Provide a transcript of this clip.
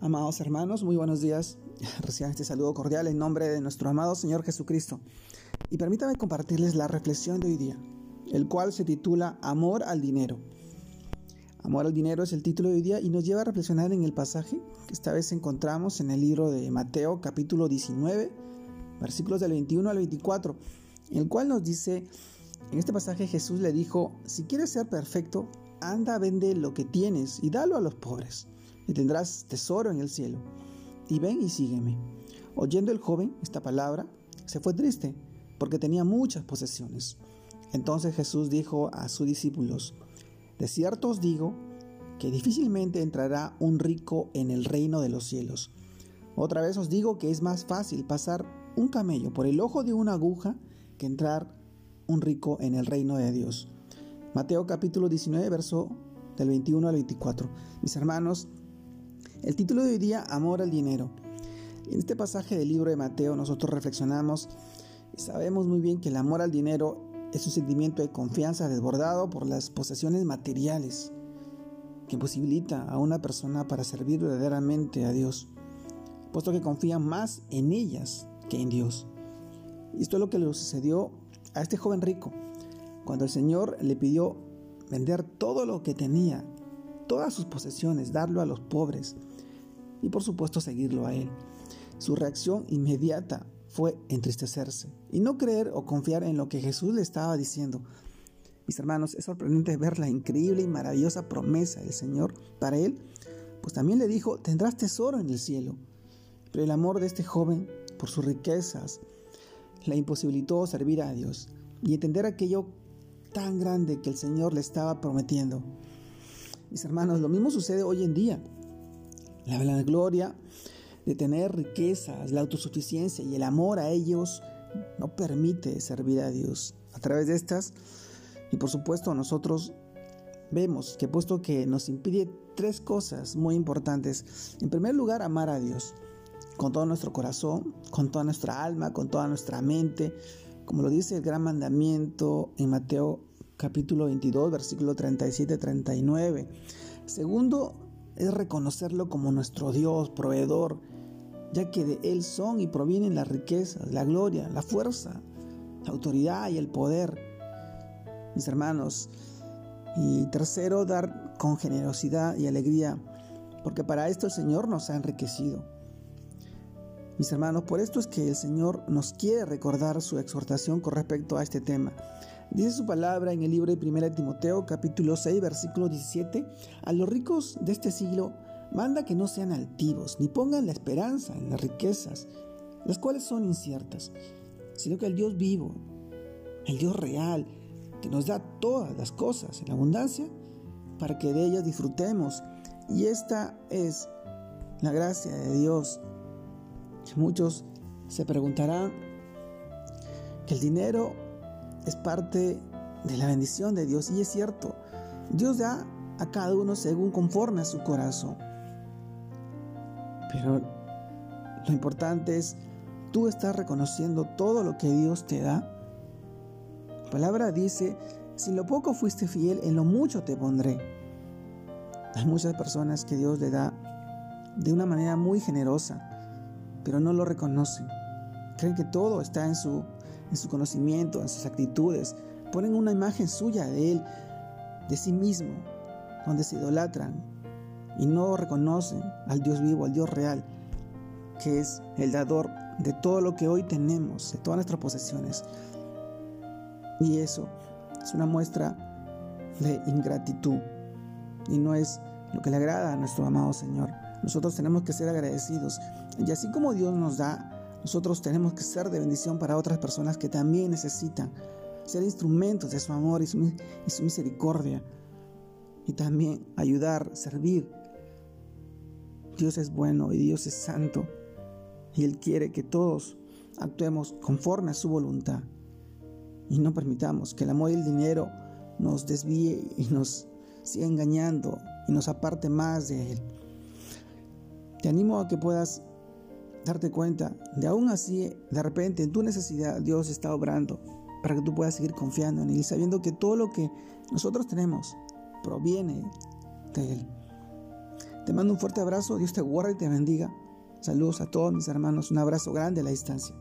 Amados hermanos, muy buenos días. Reciban este saludo cordial en nombre de nuestro amado Señor Jesucristo. Y permítame compartirles la reflexión de hoy día, el cual se titula Amor al dinero. Amor al dinero es el título de hoy día y nos lleva a reflexionar en el pasaje que esta vez encontramos en el libro de Mateo capítulo 19, versículos del 21 al 24, en el cual nos dice, en este pasaje Jesús le dijo, si quieres ser perfecto, anda, vende lo que tienes y dalo a los pobres y tendrás tesoro en el cielo. Y ven y sígueme. Oyendo el joven esta palabra, se fue triste, porque tenía muchas posesiones. Entonces Jesús dijo a sus discípulos, De cierto os digo que difícilmente entrará un rico en el reino de los cielos. Otra vez os digo que es más fácil pasar un camello por el ojo de una aguja que entrar un rico en el reino de Dios. Mateo capítulo 19, verso del 21 al 24. Mis hermanos, el título de hoy día, Amor al dinero. En este pasaje del libro de Mateo nosotros reflexionamos y sabemos muy bien que el amor al dinero es un sentimiento de confianza desbordado por las posesiones materiales que posibilita a una persona para servir verdaderamente a Dios, puesto que confía más en ellas que en Dios. Y esto es lo que le sucedió a este joven rico, cuando el Señor le pidió vender todo lo que tenía, todas sus posesiones, darlo a los pobres y por supuesto seguirlo a Él. Su reacción inmediata fue entristecerse y no creer o confiar en lo que Jesús le estaba diciendo. Mis hermanos, es sorprendente ver la increíble y maravillosa promesa del Señor para él, pues también le dijo, tendrás tesoro en el cielo. Pero el amor de este joven por sus riquezas le imposibilitó servir a Dios y entender aquello tan grande que el Señor le estaba prometiendo. Mis hermanos, lo mismo sucede hoy en día. La gloria de tener riquezas, la autosuficiencia y el amor a ellos no permite servir a Dios. A través de estas, y por supuesto nosotros vemos que puesto que nos impide tres cosas muy importantes. En primer lugar, amar a Dios con todo nuestro corazón, con toda nuestra alma, con toda nuestra mente, como lo dice el gran mandamiento en Mateo capítulo 22, versículo 37-39. Segundo, es reconocerlo como nuestro Dios, proveedor, ya que de Él son y provienen las riquezas, la gloria, la fuerza, la autoridad y el poder. Mis hermanos, y tercero, dar con generosidad y alegría, porque para esto el Señor nos ha enriquecido. Mis hermanos, por esto es que el Señor nos quiere recordar su exhortación con respecto a este tema. Dice su palabra en el libro de 1 Timoteo capítulo 6 versículo 17, a los ricos de este siglo manda que no sean altivos, ni pongan la esperanza en las riquezas, las cuales son inciertas, sino que el Dios vivo, el Dios real, que nos da todas las cosas en abundancia, para que de ellas disfrutemos. Y esta es la gracia de Dios. Muchos se preguntarán que el dinero es parte de la bendición de Dios. Y es cierto, Dios da a cada uno según conforme a su corazón. Pero lo importante es, tú estás reconociendo todo lo que Dios te da. La palabra dice, si lo poco fuiste fiel, en lo mucho te pondré. Hay muchas personas que Dios le da de una manera muy generosa, pero no lo reconocen. Creen que todo está en su en su conocimiento, en sus actitudes. Ponen una imagen suya de Él, de sí mismo, donde se idolatran y no reconocen al Dios vivo, al Dios real, que es el dador de todo lo que hoy tenemos, de todas nuestras posesiones. Y eso es una muestra de ingratitud y no es lo que le agrada a nuestro amado Señor. Nosotros tenemos que ser agradecidos. Y así como Dios nos da nosotros tenemos que ser de bendición para otras personas que también necesitan ser instrumentos de su amor y su, misericordia. Y también ayudar, servir. Dios es bueno y Dios es santo. Y Él quiere que todos actuemos conforme a su voluntad. Y no permitamos que el amor y el dinero nos desvíe y nos siga engañando y nos aparte más de Él. Te animo a que puedas darte cuenta de aún así, de repente en tu necesidad Dios está obrando para que tú puedas seguir confiando en Él sabiendo que todo lo que nosotros tenemos proviene de Él. Te mando un fuerte abrazo, Dios te guarde y te bendiga. Saludos a todos mis hermanos, un abrazo grande a la distancia.